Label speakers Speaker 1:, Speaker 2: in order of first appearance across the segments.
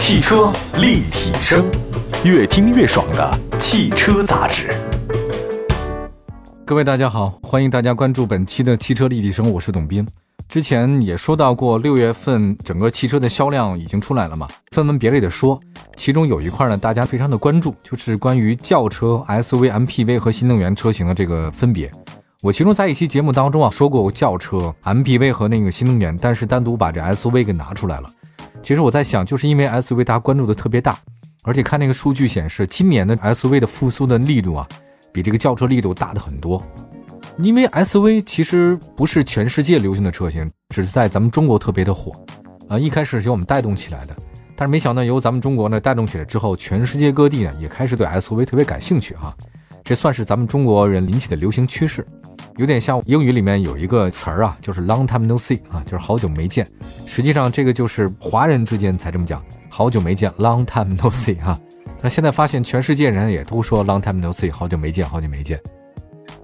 Speaker 1: 汽车立体声，越听越爽的汽车杂志。
Speaker 2: 各位大家好，欢迎大家关注本期的汽车立体声，我是董斌。之前也说到过，六月份整个汽车的销量已经出来了嘛，分门别类的说，其中有一块呢，大家非常的关注，就是关于轿车、SUV、MPV 和新能源车型的这个分别。我其中在一期节目当中啊说过轿车、MPV 和那个新能源，但是单独把这 SUV 给拿出来了。其实我在想，就是因为 SUV 大家关注的特别大，而且看那个数据显示，今年的 SUV 的复苏的力度啊，比这个轿车力度大的很多。因为 SUV 其实不是全世界流行的车型，只是在咱们中国特别的火啊，一开始是由我们带动起来的，但是没想到由咱们中国呢带动起来之后，全世界各地呢也开始对 SUV 特别感兴趣哈，这算是咱们中国人引起的流行趋势。有点像英语里面有一个词儿啊，就是 long time no see 啊，就是好久没见。实际上这个就是华人之间才这么讲，好久没见，long time no see 啊。那现在发现全世界人也都说 long time no see，好久没见，好久没见。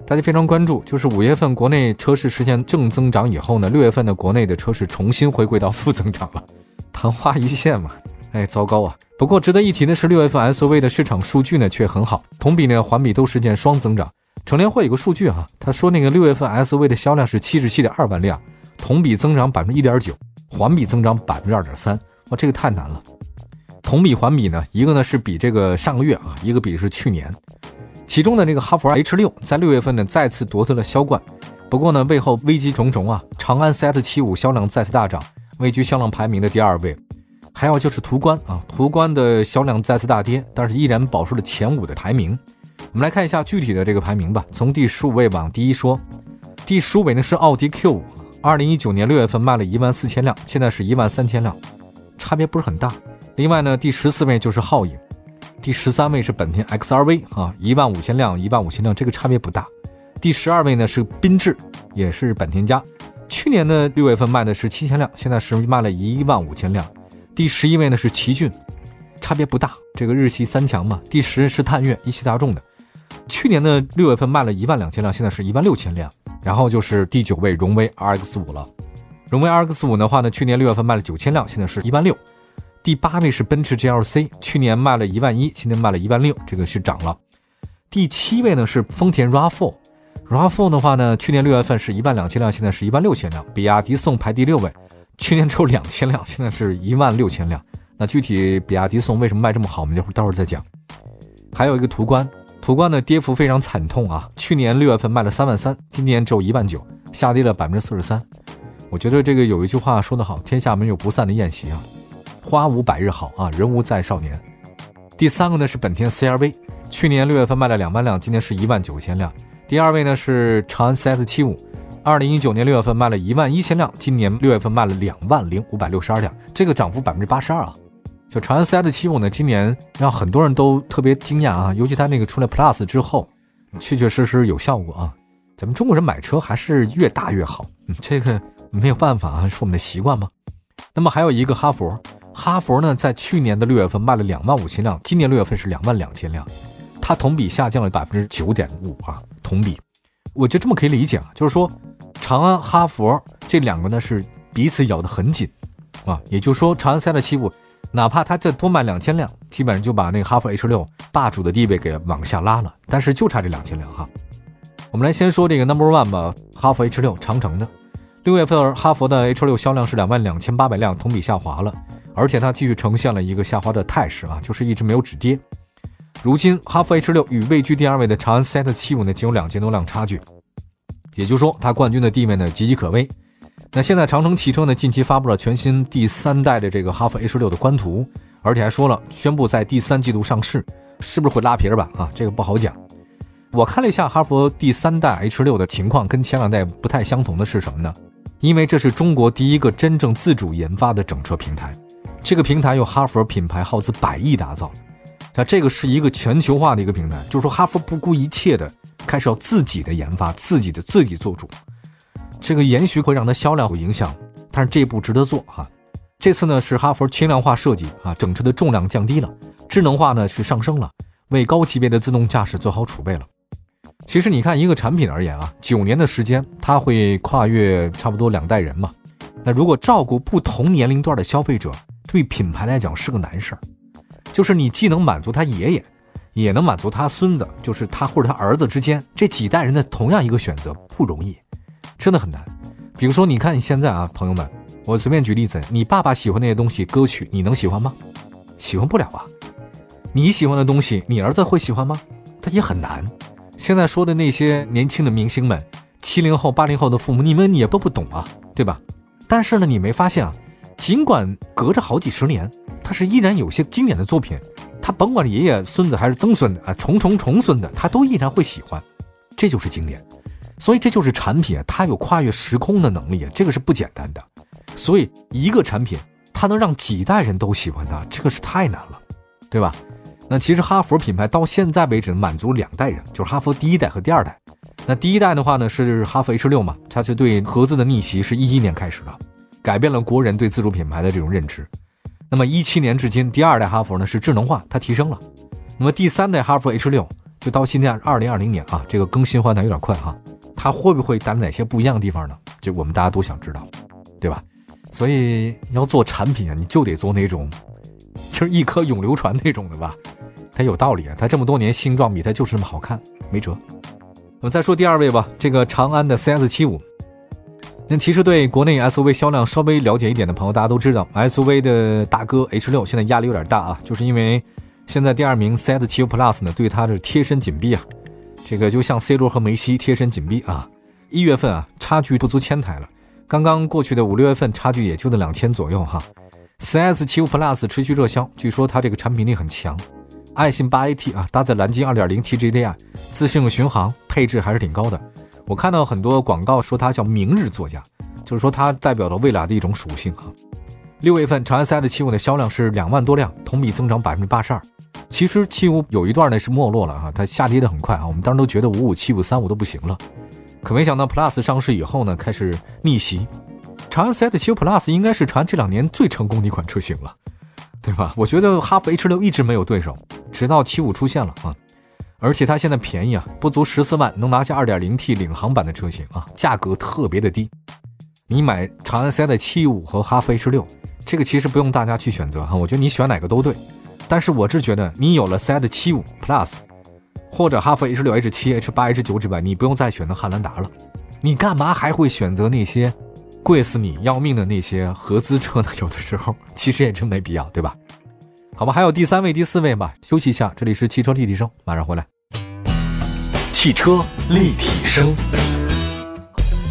Speaker 2: 大家非常关注，就是五月份国内车市实现正增长以后呢，六月份的国内的车市重新回归到负增长了，昙花一现嘛。哎，糟糕啊！不过值得一提的是，六月份 SUV 的市场数据呢却很好，同比呢环比都实现双增长。乘联会有个数据哈，他说那个六月份 SUV 的销量是七十七点二万辆，同比增长百分之一点九，环比增长百分之二点三。哇，这个太难了。同比环比呢，一个呢是比这个上个月啊，一个比是去年。其中的这个哈弗 H 六在六月份呢再次夺得了销冠，不过呢背后危机重重啊，长安 CS 七五销量再次大涨，位居销量排名的第二位。还有就是途观啊，途观的销量再次大跌，但是依然保住了前五的排名。我们来看一下具体的这个排名吧。从第十五位往第一说，第十五位呢是奥迪 Q 五，二零一九年六月份卖了一万四千辆，现在是一万三千辆，差别不是很大。另外呢，第十四位就是皓影，第十三位是本田 XRV 啊，一万五千辆，一万五千辆，这个差别不大。第十二位呢是缤智，也是本田家，去年的六月份卖的是七千辆，现在是卖了一万五千辆。第十一位呢是奇骏，差别不大，这个日系三强嘛。第十是探岳，一汽大众的。去年的六月份卖了一万两千辆，现在是一万六千辆。然后就是第九位荣威 RX 五了。荣威 RX 五的话呢，去年六月份卖了九千辆，现在是一万六。第八位是奔驰 GLC，去年卖了一万一，今年卖了一万六，这个是涨了。第七位呢是丰田 RAV4，RAV4 的话呢，去年六月份是一万两千辆，现在是一万六千辆。比亚迪宋排第六位，去年只有两千辆，现在是一万六千辆。那具体比亚迪宋为什么卖这么好，我们待会儿再讲。还有一个途观。途观的跌幅非常惨痛啊！去年六月份卖了三万三，今年只有一万九，下跌了百分之四十三。我觉得这个有一句话说得好：“天下没有不散的宴席啊，花无百日好啊，人无再少年。”第三个呢是本田 CRV，去年六月份卖了两万辆，今年是一万九千辆。第二位呢是长安 CS 七五，二零一九年六月份卖了一万一千辆，今年六月份卖了两万零五百六十二辆，这个涨幅百分之八十二啊。就长安 CS 七五呢，今年让很多人都特别惊讶啊，尤其它那个出来 Plus 之后，确确实实有效果啊。咱们中国人买车还是越大越好，这个没有办法啊，是我们的习惯吗？那么还有一个哈佛，哈佛呢在去年的六月份卖了两万五千辆，今年六月份是两万两千辆，它同比下降了百分之九点五啊，同比。我就这么可以理解啊，就是说长安、哈佛这两个呢是彼此咬得很紧啊，也就是说长安 CS 七五。哪怕它再多卖两千辆，基本上就把那个哈弗 H 六霸主的地位给往下拉了。但是就差这两千辆哈。我们来先说这个 Number One 吧，哈弗 H 六长城的。六月份哈弗的 H 六销量是两万两千八百辆，同比下滑了，而且它继续呈现了一个下滑的态势啊，就是一直没有止跌。如今哈弗 H 六与位居第二位的长安 CS 七五呢，仅有两千多辆差距，也就是说它冠军的地位呢岌岌可危。那现在长城汽车呢，近期发布了全新第三代的这个哈弗 H 六的官图，而且还说了宣布在第三季度上市，是不是会拉皮儿吧？啊，这个不好讲。我看了一下哈弗第三代 H 六的情况，跟前两代不太相同的是什么呢？因为这是中国第一个真正自主研发的整车平台，这个平台由哈弗品牌耗资百亿打造，那这个是一个全球化的一个平台，就是说哈弗不顾一切的开始要自己的研发，自己的自己做主。这个延续会让它销量有影响，但是这一步值得做哈。这次呢是哈弗轻量化设计啊，整车的重量降低了，智能化呢是上升了，为高级别的自动驾驶做好储备了。其实你看一个产品而言啊，九年的时间它会跨越差不多两代人嘛。那如果照顾不同年龄段的消费者，对品牌来讲是个难事儿，就是你既能满足他爷爷，也能满足他孙子，就是他或者他儿子之间这几代人的同样一个选择不容易，真的很难。比如说，你看你现在啊，朋友们，我随便举例子，你爸爸喜欢那些东西，歌曲，你能喜欢吗？喜欢不了啊。你喜欢的东西，你儿子会喜欢吗？他也很难。现在说的那些年轻的明星们，七零后、八零后的父母，你们也都不懂啊，对吧？但是呢，你没发现啊？尽管隔着好几十年，他是依然有些经典的作品，他甭管爷爷、孙子还是曾孙的啊，重重重孙的，他都依然会喜欢，这就是经典。所以这就是产品啊，它有跨越时空的能力啊，这个是不简单的。所以一个产品，它能让几代人都喜欢它，这个是太难了，对吧？那其实哈佛品牌到现在为止满足两代人，就是哈佛第一代和第二代。那第一代的话呢，是哈佛 H 六嘛，它是对合资的逆袭是一一年开始的。改变了国人对自主品牌的这种认知。那么一七年至今，第二代哈佛呢是智能化，它提升了。那么第三代哈佛 H 六就到现在二零二零年啊，这个更新换代有点快哈，它会不会带来哪些不一样的地方呢？就我们大家都想知道，对吧？所以要做产品啊，你就得做那种 就是一颗永流传那种的吧，它有道理啊，它这么多年形状比它就是那么好看，没辙。我们再说第二位吧，这个长安的 CS 七五。那其实对国内 SUV 销量稍微了解一点的朋友，大家都知道，SUV 的大哥 H 六现在压力有点大啊，就是因为现在第二名 CS7 Plus 呢，对它是贴身紧逼啊，这个就像 C 罗和梅西贴身紧逼啊。一月份啊，差距不足千台了，刚刚过去的五六月份，差距也就那两千左右哈。CS7 Plus 持续热销，据说它这个产品力很强，爱信八 AT 啊，搭载蓝鲸 2.0T GDI，自适应巡航，配置还是挺高的。我看到很多广告说它叫明日座驾，就是说它代表了未来的一种属性哈。六月份长安 CS 七五的销量是两万多辆，同比增长百分之八十二。其实七五有一段呢是没落了啊，它下跌的很快啊。我们当时都觉得五五七五三五都不行了，可没想到 Plus 上市以后呢，开始逆袭。长安 CS 七五 Plus 应该是长安这两年最成功的一款车型了，对吧？我觉得哈弗 H 六一直没有对手，直到七五出现了啊。而且它现在便宜啊，不足十四万能拿下 2.0T 领航版的车型啊，价格特别的低。你买长安 CS 七五和哈弗 H 六，这个其实不用大家去选择哈，我觉得你选哪个都对。但是我是觉得你有了 CS 七五 Plus 或者哈弗 H 六、H 七、H 八、H 九之外，你不用再选择汉兰达了。你干嘛还会选择那些贵死你要命的那些合资车呢？有的时候其实也真没必要，对吧？好吧，还有第三位、第四位吧，休息一下。这里是汽车立体声，马上回来。
Speaker 1: 汽车立体声，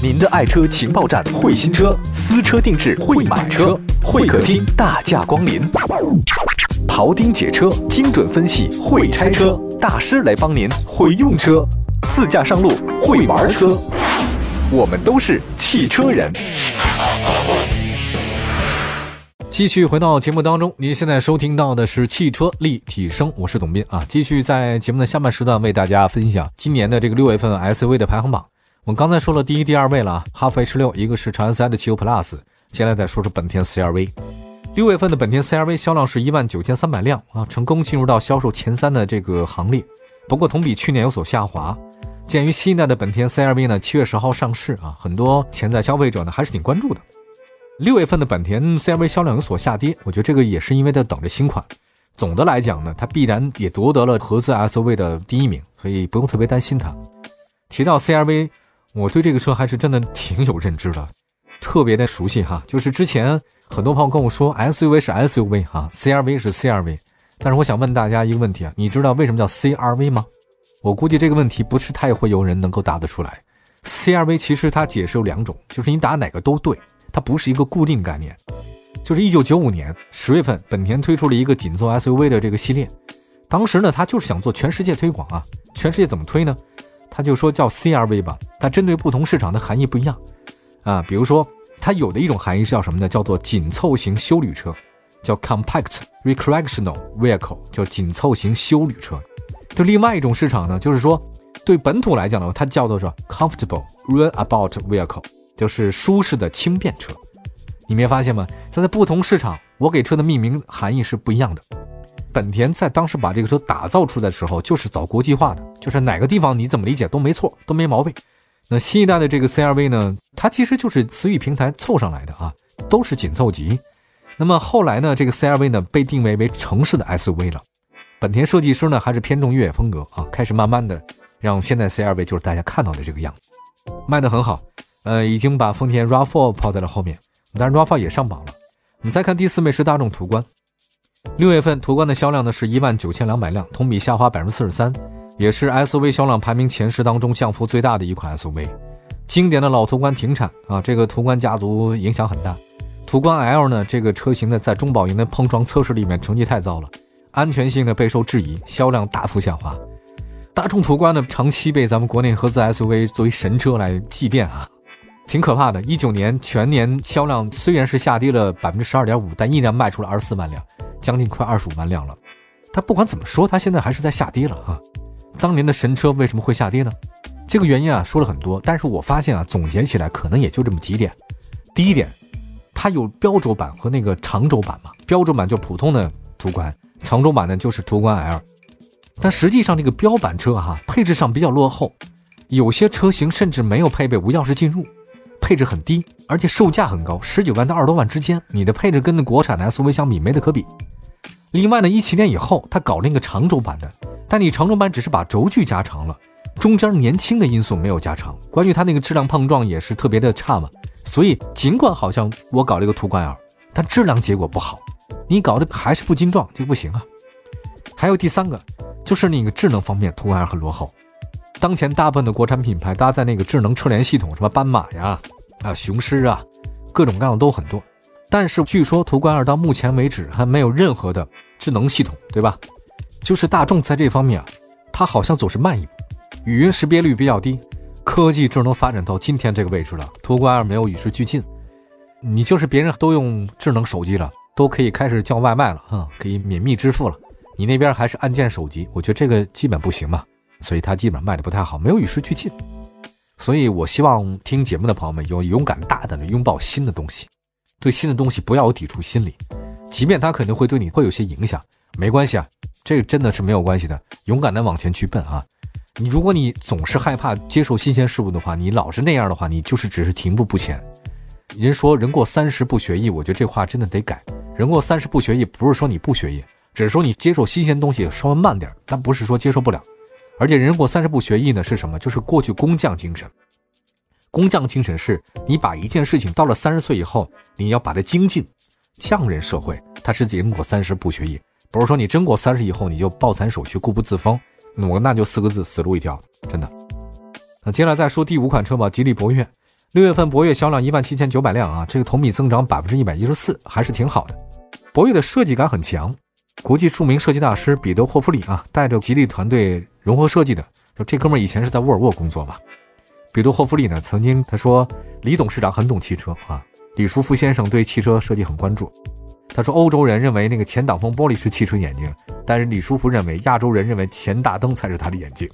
Speaker 1: 您的爱车情报站，会新车，私车定制，会买车，会客厅大驾光临，庖丁解车，精准分析，会拆车大师来帮您，会用车，自驾上路，会玩车，我们都是汽车人。
Speaker 2: 继续回到节目当中，您现在收听到的是汽车立体声，我是董斌啊。继续在节目的下半时段为大家分享今年的这个六月份 SUV 的排行榜。我们刚才说了第一、第二位了，哈弗 H 六，一个是长安 CS 的汽油 Plus，接下来再说说本田 CRV。六月份的本田 CRV 销量是一万九千三百辆啊，成功进入到销售前三的这个行列。不过同比去年有所下滑。鉴于新一代的本田 CRV 呢七月十号上市啊，很多潜在消费者呢还是挺关注的。六月份的本田 CRV 销量有所下跌，我觉得这个也是因为在等着新款。总的来讲呢，它必然也夺得了合资 SUV 的第一名，所以不用特别担心它。提到 CRV，我对这个车还是真的挺有认知的，特别的熟悉哈。就是之前很多朋友跟我说 SUV 是 SUV 哈，CRV 是 CRV，但是我想问大家一个问题啊，你知道为什么叫 CRV 吗？我估计这个问题不是太会有人能够答得出来。CRV 其实它解释有两种，就是你答哪个都对。它不是一个固定概念，就是一九九五年十月份，本田推出了一个紧凑 SUV 的这个系列。当时呢，他就是想做全世界推广啊。全世界怎么推呢？他就说叫 CRV 吧。它针对不同市场的含义不一样啊。比如说，它有的一种含义是叫什么呢？叫做紧凑型休旅车，叫 Compact Recreational Vehicle，叫紧凑型休旅车。就另外一种市场呢，就是说对本土来讲的话，它叫做是 Comfortable Runabout Vehicle。就是舒适的轻便车，你没发现吗？它在不同市场，我给车的命名含义是不一样的。本田在当时把这个车打造出来的时候，就是走国际化的，就是哪个地方你怎么理解都没错，都没毛病。那新一代的这个 CRV 呢，它其实就是词语平台凑上来的啊，都是紧凑级。那么后来呢，这个 CRV 呢被定位为城市的 SUV 了。本田设计师呢还是偏重越野风格啊，开始慢慢的让现在 CRV 就是大家看到的这个样子，卖的很好。呃，已经把丰田 RAV4 抛在了后面，但是 RAV4 也上榜了。我们再看第四位是大众途观，六月份途观的销量呢是一万九千两百辆，同比下滑百分之四十三，也是 SUV 销量排名前十当中降幅最大的一款 SUV。经典的老途观停产啊，这个途观家族影响很大。途观 L 呢，这个车型呢，在中保营的碰撞测试里面成绩太糟了，安全性呢备受质疑，销量大幅下滑。大众途观呢，长期被咱们国内合资 SUV 作为神车来祭奠啊，挺可怕的。一九年全年销量虽然是下跌了百分之十二点五，但依然卖出了二十四万辆，将近快二十五万辆了。它不管怎么说，它现在还是在下跌了啊。当年的神车为什么会下跌呢？这个原因啊，说了很多，但是我发现啊，总结起来可能也就这么几点。第一点，它有标轴版和那个长轴版嘛，标轴版就普通的途观，长轴版呢就是途观 L。但实际上这个标版车哈，配置上比较落后，有些车型甚至没有配备无钥匙进入，配置很低，而且售价很高，十九万到二十多万之间，你的配置跟那国产的 SUV 相比没得可比。另外呢，一七年以后，它搞了一个长轴版的，但你长轴版只是把轴距加长了。中间年轻的因素没有加长，关于它那个质量碰撞也是特别的差嘛，所以尽管好像我搞了一个途观 L，但质量结果不好，你搞的还是不精壮就不行啊。还有第三个，就是那个智能方面，途观 L 很落后。当前大部分的国产品牌搭载那个智能车联系统，什么斑马呀、啊雄狮啊，各种各样的都很多，但是据说途观 L 到目前为止还没有任何的智能系统，对吧？就是大众在这方面啊，它好像总是慢一步。语音识别率比较低，科技智能发展到今天这个位置了，途观 L 没有与时俱进。你就是别人都用智能手机了，都可以开始叫外卖了，啊，可以免密支付了，你那边还是按键手机，我觉得这个基本不行嘛，所以它基本上卖的不太好，没有与时俱进。所以我希望听节目的朋友们有勇敢大胆的拥抱新的东西，对新的东西不要有抵触心理，即便它可能会对你会有些影响，没关系啊，这个真的是没有关系的，勇敢的往前去奔啊。你如果你总是害怕接受新鲜事物的话，你老是那样的话，你就是只是停步不前。人说人过三十不学艺，我觉得这话真的得改。人过三十不学艺，不是说你不学艺，只是说你接受新鲜东西稍微慢点，但不是说接受不了。而且人过三十不学艺呢，是什么？就是过去工匠精神。工匠精神是你把一件事情到了三十岁以后，你要把它精进。匠人社会，他是人过三十不学艺，不是说你真过三十以后你就抱残守缺、固步自封。我那就四个字，死路一条，真的。那接下来再说第五款车吧，吉利博越。六月份博越销量一万七千九百辆啊，这个同比增长百分之一百一十四，还是挺好的。博越的设计感很强，国际著名设计大师彼得霍夫里啊，带着吉利团队融合设计的。说这哥们儿以前是在沃尔沃工作嘛。彼得霍夫里呢，曾经他说李董事长很懂汽车啊，李书福先生对汽车设计很关注。他说欧洲人认为那个前挡风玻璃是汽车眼睛。但是李书福认为，亚洲人认为前大灯才是他的眼睛。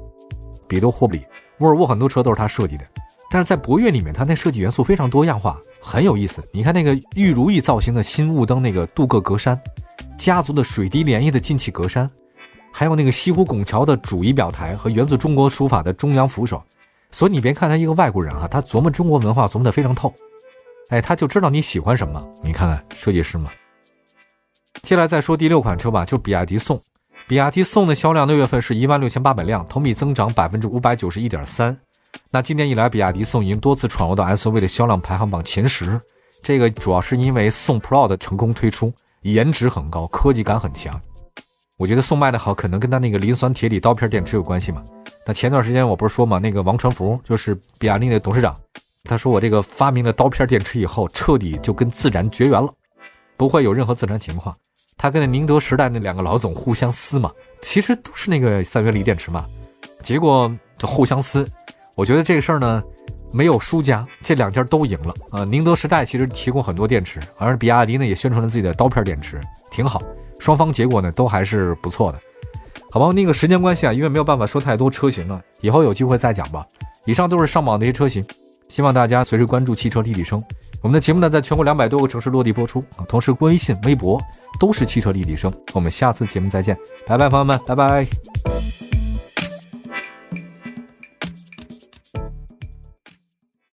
Speaker 2: 彼得霍布里，沃尔沃很多车都是他设计的，但是在博越里面，他那设计元素非常多样化，很有意思。你看那个玉如意造型的新雾灯，那个镀铬格栅，家族的水滴涟漪的进气格栅，还有那个西湖拱桥的主仪表台和源自中国书法的中央扶手。所以你别看他一个外国人哈，他琢磨中国文化琢磨得非常透。哎，他就知道你喜欢什么。你看看设计师嘛。接下来再说第六款车吧，就比亚迪宋。比亚迪宋的销量六月份是一万六千八百辆，同比增长百分之五百九十一点三。那今年以来，比亚迪宋已经多次闯入到 SUV 的销量排行榜前十。这个主要是因为宋 Pro 的成功推出，颜值很高，科技感很强。我觉得宋卖的好，可能跟他那个磷酸铁锂刀片电池有关系嘛。那前段时间我不是说嘛，那个王传福就是比亚迪的董事长，他说我这个发明了刀片电池以后，彻底就跟自然绝缘了，不会有任何自燃情况。他跟那宁德时代那两个老总互相撕嘛，其实都是那个三元锂电池嘛，结果就互相撕。我觉得这个事儿呢，没有输家，这两家都赢了啊。宁德时代其实提供很多电池，而比亚迪呢也宣传了自己的刀片电池，挺好。双方结果呢都还是不错的，好吧？那个时间关系啊，因为没有办法说太多车型了，以后有机会再讲吧。以上都是上榜的一些车型。希望大家随时关注汽车立体声，我们的节目呢，在全国两百多个城市落地播出啊，同时微信、微博都是汽车立体声。我们下次节目再见，拜拜，朋友们，拜拜。